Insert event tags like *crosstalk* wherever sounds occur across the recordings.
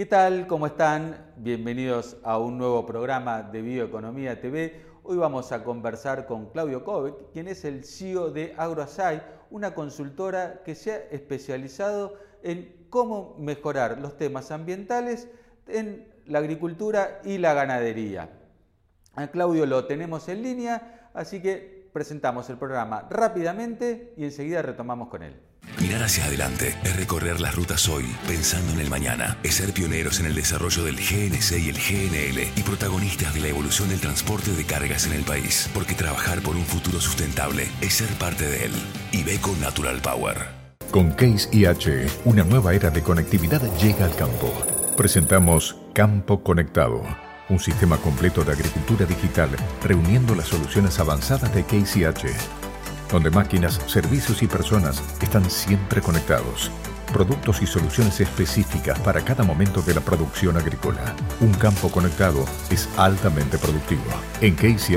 ¿Qué tal? ¿Cómo están? Bienvenidos a un nuevo programa de Bioeconomía TV. Hoy vamos a conversar con Claudio Kovic, quien es el CEO de AgroAsai, una consultora que se ha especializado en cómo mejorar los temas ambientales en la agricultura y la ganadería. A Claudio lo tenemos en línea, así que presentamos el programa rápidamente y enseguida retomamos con él. Mirar hacia adelante es recorrer las rutas hoy, pensando en el mañana. Es ser pioneros en el desarrollo del GNC y el GNL y protagonistas de la evolución del transporte de cargas en el país. Porque trabajar por un futuro sustentable es ser parte de él. Ibeco Natural Power. Con Case IH, una nueva era de conectividad llega al campo. Presentamos Campo Conectado, un sistema completo de agricultura digital reuniendo las soluciones avanzadas de Case IH donde máquinas, servicios y personas están siempre conectados. Productos y soluciones específicas para cada momento de la producción agrícola. Un campo conectado es altamente productivo. En Case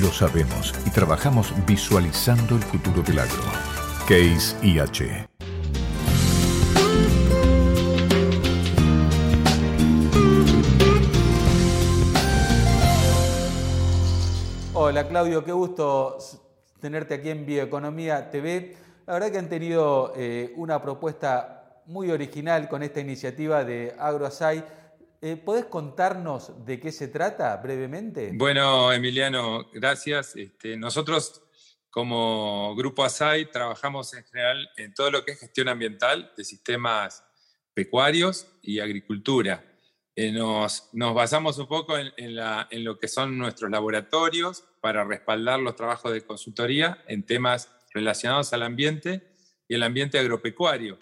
lo sabemos y trabajamos visualizando el futuro del agro. Case IH. Hola Claudio, qué gusto tenerte aquí en Bioeconomía TV. La verdad que han tenido eh, una propuesta muy original con esta iniciativa de AgroAsai. Eh, ¿Podés contarnos de qué se trata brevemente? Bueno, Emiliano, gracias. Este, nosotros como Grupo ASAI trabajamos en general en todo lo que es gestión ambiental de sistemas pecuarios y agricultura. Eh, nos, basamos un poco en, lo que son nuestros laboratorios para respaldar los trabajos de consultoría en temas relacionados al ambiente y el ambiente agropecuario.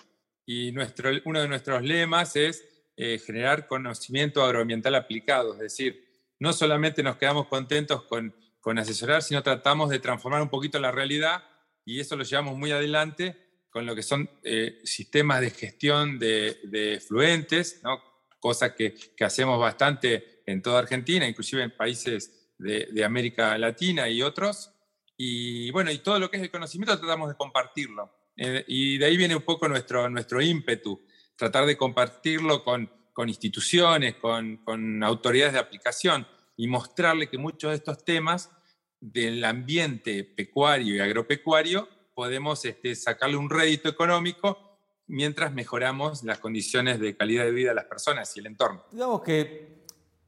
Y nuestro, uno de nuestros lemas es eh, generar conocimiento agroambiental aplicado, es decir, no solamente nos quedamos contentos con, asesorar, sino tratamos de transformar un poquito la realidad y eso lo llevamos muy adelante con lo que son eh, sistemas de gestión de, de fluentes, ¿no? Cosa que, hacemos bastante en toda Argentina, inclusive en países de, América Latina y otros. Y bueno, y todo lo que es el conocimiento tratamos de compartirlo. Eh, y de ahí viene un poco nuestro, nuestro ímpetu, tratar de compartirlo con, con instituciones, con, con autoridades de aplicación y mostrarle que muchos de estos temas del ambiente pecuario y agropecuario podemos este, sacarle un rédito económico mientras mejoramos las condiciones de calidad de vida de las personas y el entorno. Digamos que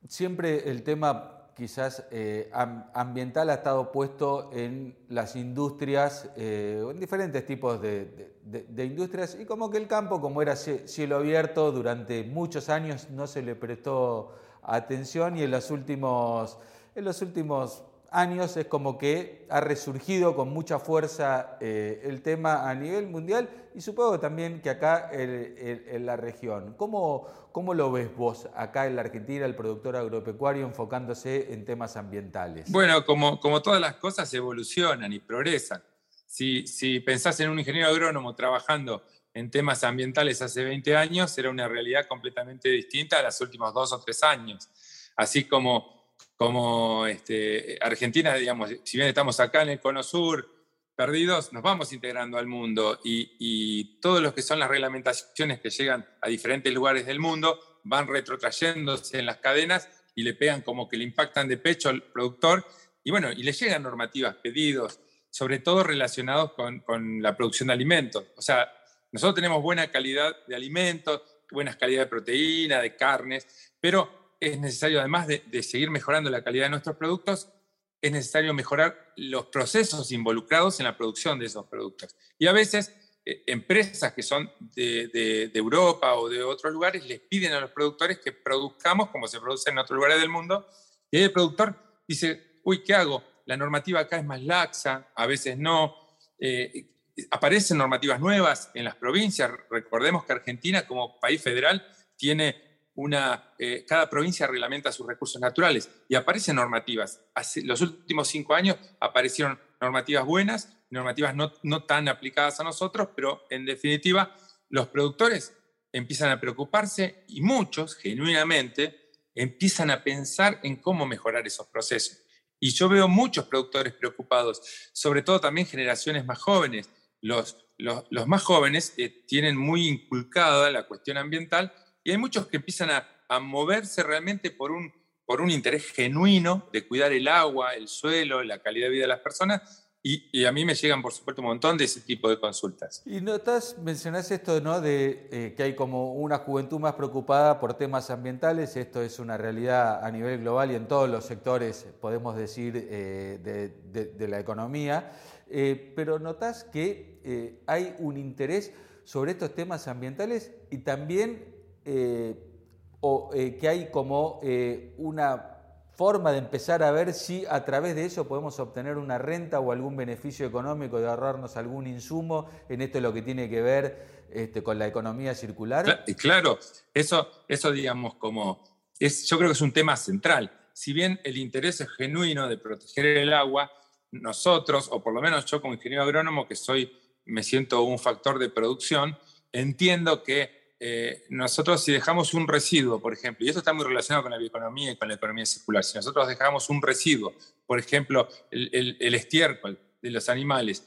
siempre el tema quizás eh, ambiental ha estado puesto en las industrias, eh, en diferentes tipos de, industrias, y como que el campo, como era cielo abierto, durante muchos años no se le prestó atención y en los últimos, en los últimos años es como que ha resurgido con mucha fuerza eh, el tema a nivel mundial y supongo también que acá en, la región. ¿Cómo, ¿Cómo, lo ves vos acá en la Argentina, el productor agropecuario, enfocándose en temas ambientales? Bueno, como, como todas las cosas evolucionan y progresan. Si, si pensás en un ingeniero agrónomo trabajando en temas ambientales hace 20 años, era una realidad completamente distinta a los últimos dos o tres años. Así como como este, Argentina, digamos, si bien estamos acá en el Cono Sur, perdidos, nos vamos integrando al mundo y, y todos los que son las reglamentaciones que llegan a diferentes lugares del mundo van retrotrayéndose en las cadenas y le pegan como que le impactan de pecho al productor y bueno, y le llegan normativas, pedidos, sobre todo relacionados con, con la producción de alimentos. O sea, nosotros tenemos buena calidad de alimentos, buena calidad de proteína, de carnes, pero es necesario, además de, seguir mejorando la calidad de nuestros productos, es necesario mejorar los procesos involucrados en la producción de esos productos. Y a veces eh, empresas que son de, Europa o de otros lugares les piden a los productores que produzcamos como se produce en otros lugares del mundo. Y el productor dice, uy, ¿qué hago? La normativa acá es más laxa, a veces no. Eh, aparecen normativas nuevas en las provincias. Recordemos que Argentina como país federal tiene una, eh, cada provincia reglamenta sus recursos naturales y aparecen normativas. Hace, los últimos cinco años aparecieron normativas buenas, normativas no, no tan aplicadas a nosotros, pero en definitiva los productores empiezan a preocuparse y muchos, genuinamente, empiezan a pensar en cómo mejorar esos procesos. Y yo veo muchos productores preocupados, sobre todo también generaciones más jóvenes. Los, los, más jóvenes eh, tienen muy inculcada la cuestión ambiental y hay muchos que empiezan a, moverse realmente por un, interés genuino de cuidar el agua, el suelo, la calidad de vida de las personas y, a mí me llegan, por supuesto, un montón de ese tipo de consultas. Y notas, mencionás esto. De eh, que hay como una juventud más preocupada por temas ambientales. Esto es una realidad a nivel global y en todos los sectores, podemos decir, eh, de, la economía. Eh, pero notas que hay un interés sobre estos temas ambientales y también o, que hay como una forma de empezar a ver si a través de eso podemos obtener una renta o algún beneficio económico de ahorrarnos algún insumo en esto lo que tiene que ver este, con la economía circular? Claro, eso, eso digamos como, es, yo creo que es un tema central. Si bien el interés es genuino de proteger el agua, nosotros, o por lo menos yo como ingeniero agrónomo, que soy, me siento un factor de producción, entiendo que eh, nosotros si dejamos un residuo, por ejemplo, y esto está muy relacionado con la bioeconomía y con la economía circular, si nosotros dejamos un residuo, por ejemplo, el, estiércol de los animales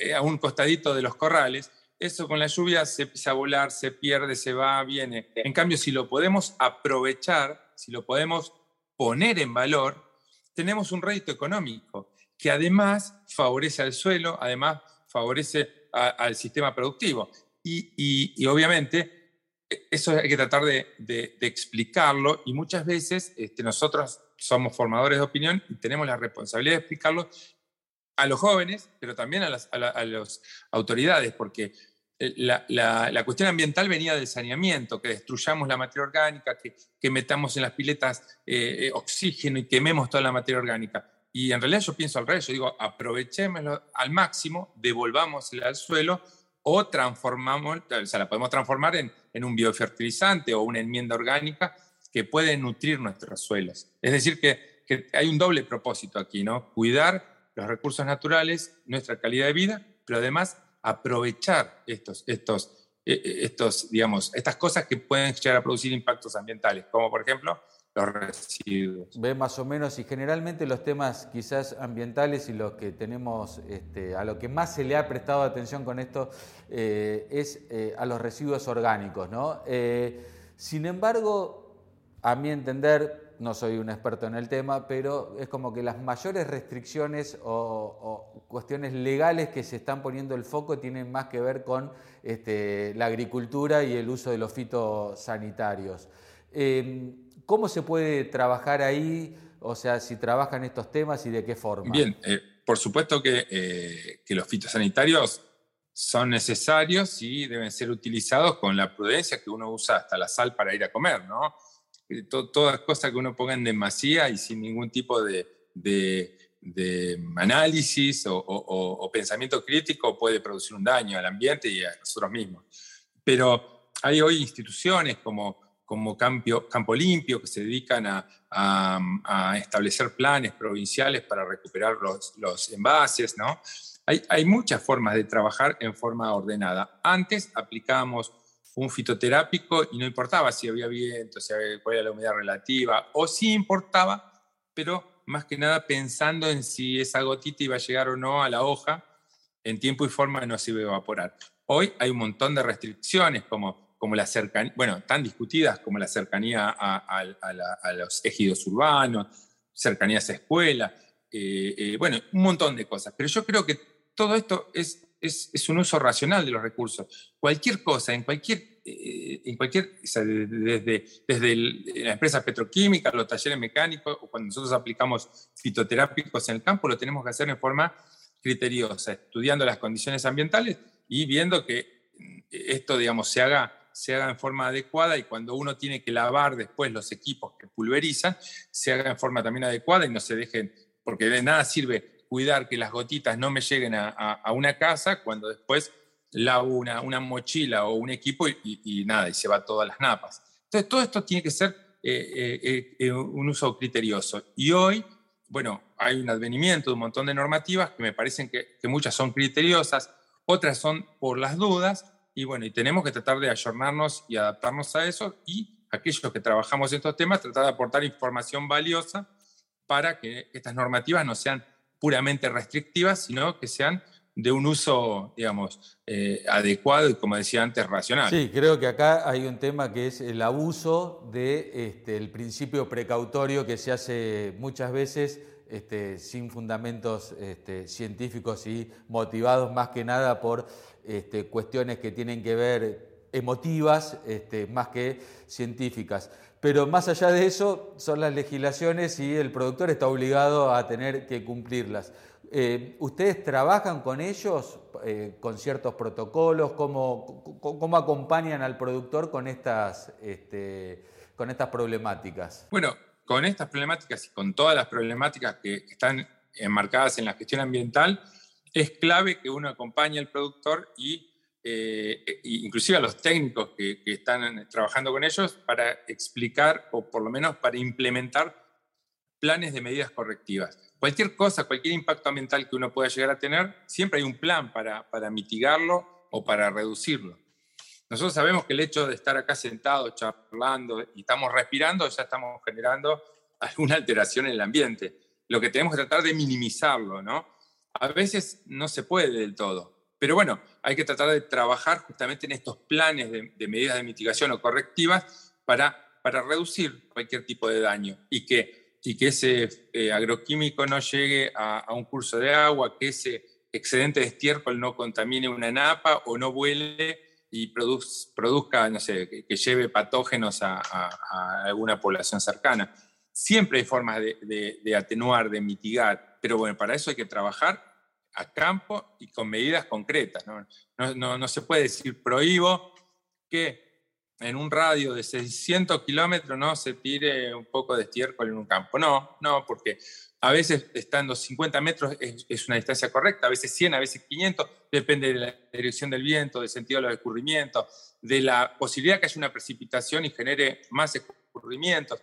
eh, a un costadito de los corrales, eso con la lluvia se empieza a volar, se pierde, se va, viene. En cambio, si lo podemos aprovechar, si lo podemos poner en valor, tenemos un rédito económico que además favorece al suelo, además favorece al sistema productivo. y obviamente eso hay que tratar de, explicarlo y muchas veces este, nosotros somos formadores de opinión y tenemos la responsabilidad de explicarlo a los jóvenes, pero también a las, autoridades, porque eh, la, cuestión ambiental venía del saneamiento, que destruyamos la materia orgánica, que, metamos en las piletas eh, eh, oxígeno y quememos toda la materia orgánica. Y en realidad yo pienso al revés, yo digo, aprovechémoslo al máximo, devolvámosla al suelo o transformamos, o sea, la podemos transformar en, en un biofertilizante o una enmienda orgánica que puede nutrir nuestros suelos. Es decir, que, que, hay un doble propósito aquí, ¿no? Cuidar los recursos naturales, nuestra calidad de vida, pero además aprovechar estos, estos, e, e, estos, digamos, estas cosas que pueden llegar a producir impactos ambientales, como por ejemplo los residuos. Ve más o menos, y generalmente los temas quizás ambientales y los que tenemos, este, a lo que más se le ha prestado atención con esto eh, es eh, a los residuos orgánicos. ¿no? Eh, sin embargo, a mi entender, no soy un experto en el tema, pero es como que las mayores restricciones o, cuestiones legales que se están poniendo el foco tienen más que ver con este, la agricultura y el uso de los fitosanitarios. ¿Cómo se puede trabajar ahí? O sea, si trabajan estos temas y de qué forma. Bien, eh, por supuesto que, que, los fitosanitarios son necesarios y deben ser utilizados con la prudencia que uno usa hasta la sal para ir a comer, ¿no? Eh, todas cosas que uno ponga en demasía y sin ningún tipo de, análisis o, pensamiento crítico puede producir un daño al ambiente y a nosotros mismos. Pero hay hoy instituciones como como Campo, Limpio, que se dedican a, establecer planes provinciales para recuperar los, envases, ¿no? Hay, muchas formas de trabajar en forma ordenada. Antes aplicábamos un fitoterápico y no importaba si había viento, si había, cuál era la humedad relativa, o si importaba, pero más que nada pensando en si esa gotita iba a llegar o no a la hoja en tiempo y forma no se iba a evaporar. Hoy hay un montón de restricciones como como la cercanía, bueno, tan discutidas como la cercanía a, los ejidos urbanos, cercanías a escuela, eh, eh, bueno, un montón de cosas. Pero yo creo que todo esto es, es, un uso racional de los recursos. Cualquier cosa, en cualquier, eh, en cualquier desde, desde la empresa petroquímica, los talleres mecánicos, o cuando nosotros aplicamos fitoterápicos en el campo, lo tenemos que hacer en forma criteriosa, estudiando las condiciones ambientales y viendo que esto, digamos, se haga se haga en forma adecuada y cuando uno tiene que lavar después los equipos que pulverizan, se haga en forma también adecuada y no se dejen, porque de nada sirve cuidar que las gotitas no me lleguen a, una casa cuando después lavo una, mochila o un equipo y, nada, y se va todas las napas. Entonces, todo esto tiene que ser eh, eh, eh, un uso criterioso. Y hoy, bueno, hay un advenimiento de un montón de normativas que me parecen que muchas son criteriosas, otras son por las dudas, y bueno, y tenemos que tratar de ayornarnos y adaptarnos a eso y aquellos que trabajamos en estos temas, tratar de aportar información valiosa para que estas normativas no sean puramente restrictivas, sino que sean de un uso, digamos, eh, adecuado y, como decía antes, racional. Sí, creo que acá hay un tema que es el abuso del de, este, principio precautorio que se hace muchas veces este, sin fundamentos este, científicos y motivados más que nada por este, cuestiones que tienen que ver emotivas más que científicas. Pero más allá de eso son las legislaciones y el productor está obligado a tener que cumplirlas. Eh, ¿Ustedes trabajan con ellos, eh, con ciertos protocolos? ¿Cómo, ¿Cómo, acompañan al productor con estas, con estas problemáticas? Bueno, con estas problemáticas y con todas las problemáticas que están enmarcadas en la gestión ambiental, es clave que uno acompañe al productor y eh, e, inclusive a los técnicos que, que, están trabajando con ellos para explicar o por lo menos para implementar planes de medidas correctivas. Cualquier cosa, cualquier impacto ambiental que uno pueda llegar a tener, siempre hay un plan para, para mitigarlo o para reducirlo. Nosotros sabemos que el hecho de estar acá sentados, charlando y estamos respirando, ya estamos generando *laughs* alguna alteración en el ambiente. Lo que tenemos que tratar de minimizarlo, ¿no? A veces no se puede del todo, pero bueno, hay que tratar de trabajar justamente en estos planes de, medidas de mitigación o correctivas para, para reducir cualquier tipo de daño y que, y que ese eh, agroquímico no llegue a, a, un curso de agua, que ese excedente de estiércol no contamine una napa o no vuele y produzca, no sé, que, lleve patógenos a, alguna población cercana. Siempre hay formas de, atenuar, de mitigar, pero bueno, para eso hay que trabajar a campo y con medidas concretas. ¿no? No, no, se puede decir prohíbo que en un radio de 600 kilómetros no se tire un poco de estiércol en un campo. No, no, porque a veces estando 50 metros es, una distancia correcta, a veces 100, a veces 500, depende de la dirección del viento, del sentido de los escurrimientos, de la posibilidad que haya una precipitación y genere más escurrimientos.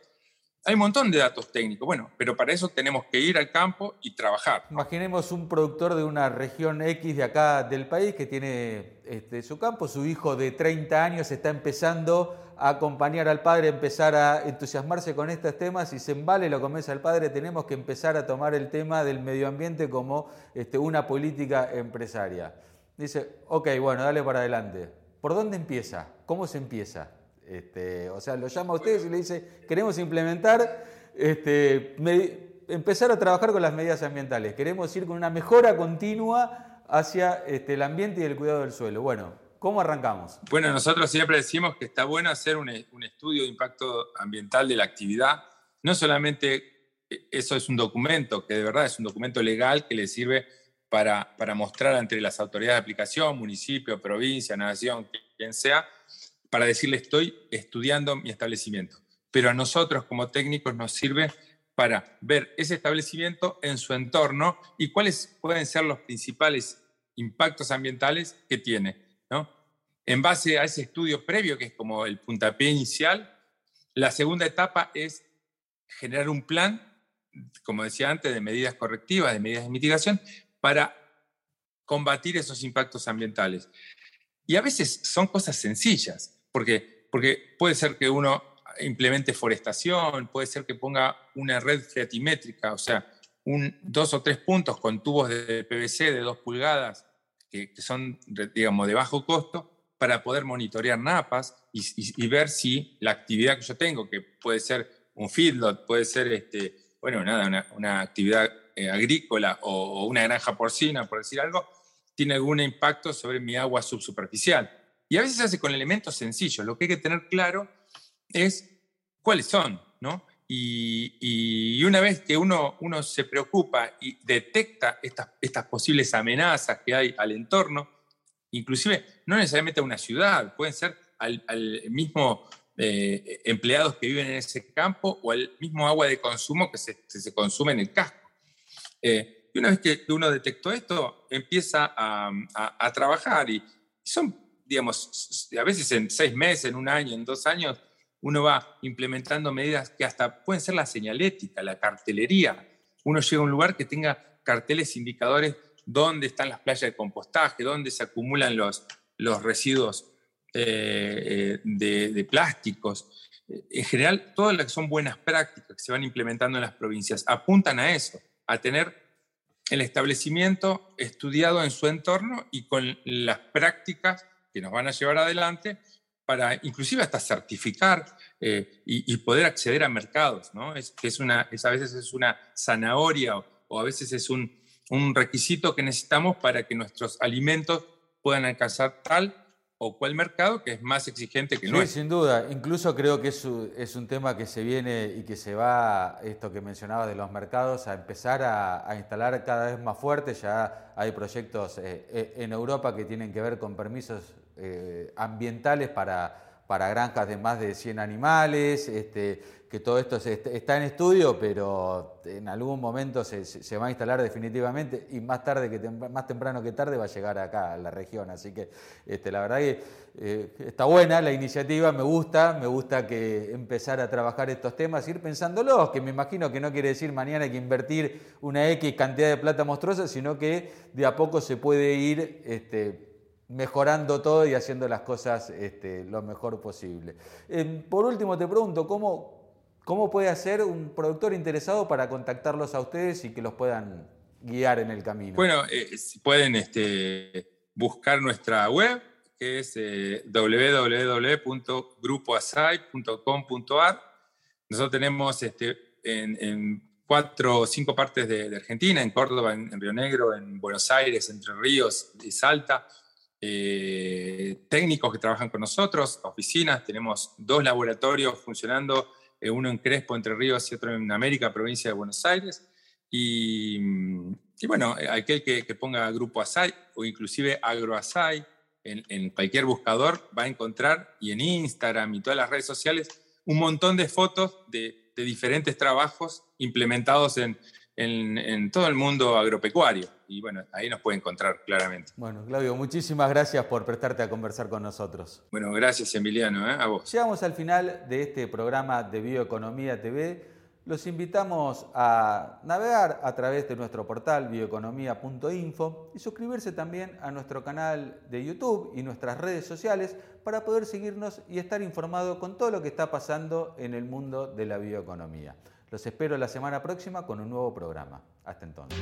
Hay un montón de datos técnicos, bueno, pero para eso tenemos que ir al campo y trabajar. Imaginemos un productor de una región X de acá del país que tiene este, su campo, su hijo de 30 años está empezando acompañar al padre, empezar a entusiasmarse con estos temas y se embale lo convence al padre, tenemos que empezar a tomar el tema del medio ambiente como este, una política empresaria. Dice, ok, bueno, dale para adelante. ¿Por dónde empieza? ¿Cómo se empieza? Este, o sea, lo llama a ustedes y le dice, queremos implementar, este, empezar a trabajar con las medidas ambientales, queremos ir con una mejora continua hacia este, el ambiente y el cuidado del suelo. Bueno, ¿Cómo arrancamos? Bueno, nosotros siempre decimos que está bueno hacer un, estudio de impacto ambiental de la actividad. No solamente eh, eso es un documento, que de verdad es un documento legal que le sirve para, para mostrar ante las autoridades de aplicación, municipio, provincia, nación, quien sea, para decirle estoy estudiando mi establecimiento. Pero a nosotros como técnicos nos sirve para ver ese establecimiento en su entorno y cuáles pueden ser los principales impactos ambientales que tiene en base a ese estudio previo, que es como el puntapié inicial, la segunda etapa es generar un plan, como decía antes, de medidas correctivas, de medidas de mitigación, para combatir esos impactos ambientales. Y a veces son cosas sencillas, porque, porque puede ser que uno implemente forestación, puede ser que ponga una red freatimétrica, o sea, dos o tres puntos con tubos de PVC de dos pulgadas que, son, digamos, de bajo costo, para poder monitorear napas y, ver si la actividad que yo tengo, que puede ser un feedlot, puede ser, este, bueno, nada, una, actividad eh, agrícola o, una granja porcina, por decir algo, tiene algún impacto sobre mi agua subsuperficial. Y a veces se hace con elementos sencillos. Lo que hay que tener claro es cuáles son, ¿no? Y, una vez que uno, uno se preocupa y detecta estas, estas posibles amenazas que hay al entorno, inclusive no necesariamente a una ciudad, pueden ser al, mismo eh, empleados que viven en ese campo o al mismo agua de consumo que se, se consume en el casco. Eh, y una vez que uno detectó esto, empieza a, a trabajar y son, digamos, a veces en seis meses, en un año, en dos años, uno va implementando medidas que hasta pueden ser la señalética, la cartelería. Uno llega a un lugar que tenga carteles indicadores dónde están las playas de compostaje, dónde se acumulan los, los residuos eh, eh, de, plásticos. En general, todas las que son buenas prácticas que se van implementando en las provincias apuntan a eso, a tener el establecimiento estudiado en su entorno y con las prácticas que nos van a llevar adelante para inclusive hasta certificar eh, y, poder acceder a mercados, ¿no? Es, es una, a veces es una zanahoria o, a veces es un, un, requisito que necesitamos para que nuestros alimentos puedan alcanzar tal o cual mercado que es más exigente que sí, nuestro. sin duda. Incluso creo que es, es, un tema que se viene y que se va, esto que mencionaba de los mercados, a empezar a, instalar cada vez más fuerte. Ya hay proyectos eh, eh, en Europa que tienen que ver con permisos eh, ambientales para, para granjas de más de 100 animales. Este, que todo esto está en estudio, pero en algún momento se, va a instalar definitivamente y más tarde que más temprano que tarde va a llegar acá a la región. Así que este, la verdad que eh, está buena la iniciativa, me gusta, me gusta que empezar a trabajar estos temas, ir pensándolos, que me imagino que no quiere decir mañana hay que invertir una X cantidad de plata monstruosa, sino que de a poco se puede ir este, mejorando todo y haciendo las cosas este, lo mejor posible. Eh, por último, te pregunto, ¿cómo, ¿Cómo puede hacer un productor interesado para contactarlos a ustedes y que los puedan guiar en el camino? Bueno, eh, pueden este, buscar nuestra web, que es eh, www.grupoasai.com.ar. Nosotros tenemos este, en, cuatro o cinco partes de, Argentina, en Córdoba, en, Río Negro, en Buenos Aires, Entre Ríos y Salta, eh, técnicos que trabajan con nosotros, oficinas, tenemos dos laboratorios funcionando eh, uno en Crespo, Entre Ríos y otro en América, provincia de Buenos Aires. Y, bueno, aquel que, ponga Grupo ASAI o inclusive AgroASAI en, en cualquier buscador va a encontrar, y en Instagram y todas las redes sociales, un montón de fotos de, de diferentes trabajos implementados en, en, todo el mundo agropecuario. Y bueno, ahí nos puede encontrar claramente. Bueno, Claudio, muchísimas gracias por prestarte a conversar con nosotros. Bueno, gracias Emiliano, ¿eh? a vos. Llegamos al final de este programa de Bioeconomía TV. Los invitamos a navegar a través de nuestro portal bioeconomía.info y suscribirse también a nuestro canal de YouTube y nuestras redes sociales para poder seguirnos y estar informado con todo lo que está pasando en el mundo de la bioeconomía. Los espero la semana próxima con un nuevo programa. Hasta entonces.